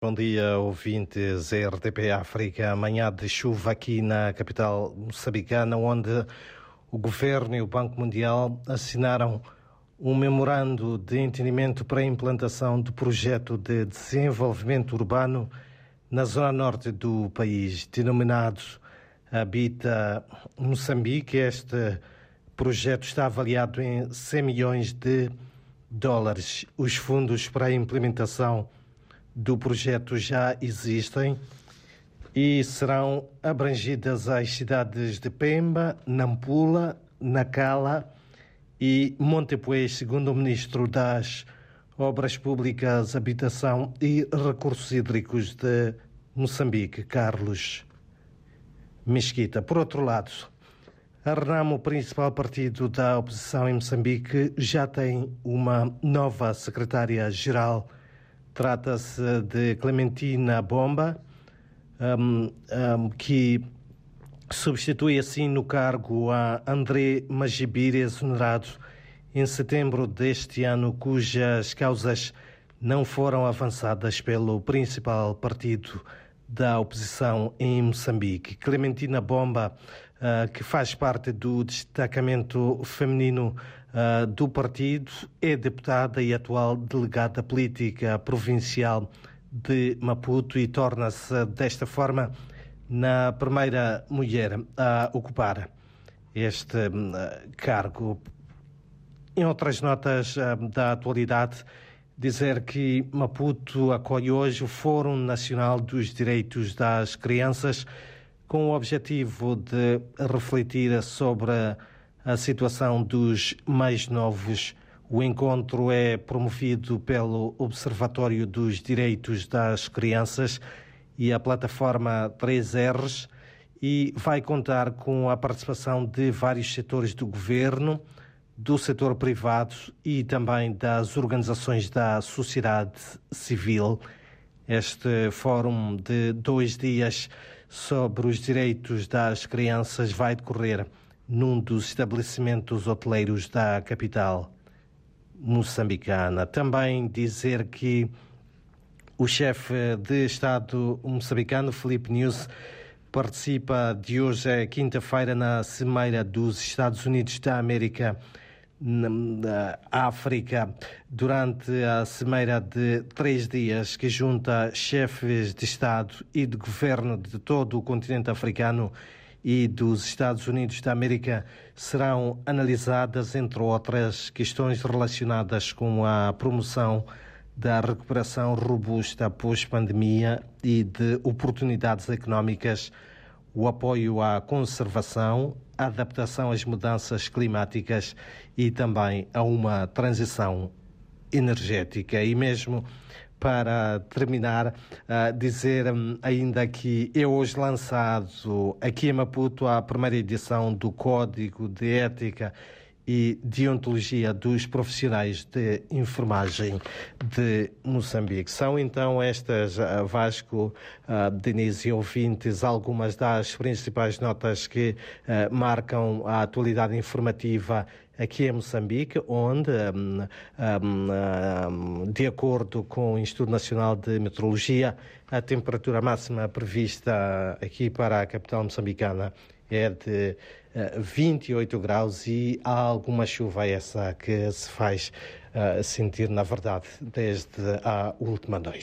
Bom dia, ouvintes RTP África. Amanhã de chuva aqui na capital moçambicana, onde o governo e o Banco Mundial assinaram um memorando de entendimento para a implantação do projeto de desenvolvimento urbano na zona norte do país, denominado Habita Moçambique. Este projeto está avaliado em 100 milhões de dólares. Os fundos para a implementação do projeto já existem e serão abrangidas as cidades de Pemba, Nampula, Nacala e Montepuez, segundo o ministro das Obras Públicas, Habitação e Recursos Hídricos de Moçambique, Carlos Mesquita. Por outro lado, a Renamo, o principal partido da oposição em Moçambique, já tem uma nova secretária-geral Trata-se de Clementina Bomba, um, um, que substitui assim no cargo a André Magibir, exonerado em setembro deste ano, cujas causas não foram avançadas pelo principal partido da oposição em Moçambique. Clementina Bomba, uh, que faz parte do destacamento feminino uh, do partido, é deputada e atual delegada política provincial de Maputo e torna-se, desta forma, na primeira mulher a ocupar este cargo. Em outras notas da atualidade, dizer que Maputo acolhe hoje o Fórum Nacional dos Direitos das Crianças com o objetivo de refletir sobre a situação dos mais novos. O encontro é promovido pelo Observatório dos Direitos das Crianças e a plataforma 3Rs e vai contar com a participação de vários setores do governo, do setor privado e também das organizações da sociedade civil. Este fórum de dois dias sobre os direitos das crianças vai decorrer num dos estabelecimentos hoteleiros da capital moçambicana. Também dizer que o chefe de Estado moçambicano, Felipe News, participa de hoje, é quinta-feira, na Cimeira dos Estados Unidos da América na África durante a cimeira de três dias que junta chefes de Estado e de governo de todo o continente africano e dos Estados Unidos da América serão analisadas, entre outras questões relacionadas com a promoção da recuperação robusta pós-pandemia e de oportunidades económicas, o apoio à conservação, a adaptação às mudanças climáticas e também a uma transição energética. E mesmo para terminar, uh, dizer um, ainda que é hoje lançado aqui em Maputo a primeira edição do Código de Ética e Deontologia dos Profissionais de Enfermagem de Moçambique. São então estas, uh, Vasco, uh, Denise e ouvintes, algumas das principais notas que uh, marcam a atualidade informativa aqui em Moçambique, onde, um, um, de acordo com o Instituto Nacional de Meteorologia, a temperatura máxima prevista aqui para a capital moçambicana é de 28 eh, graus e há alguma chuva essa que se faz uh, sentir, na verdade, desde a última noite.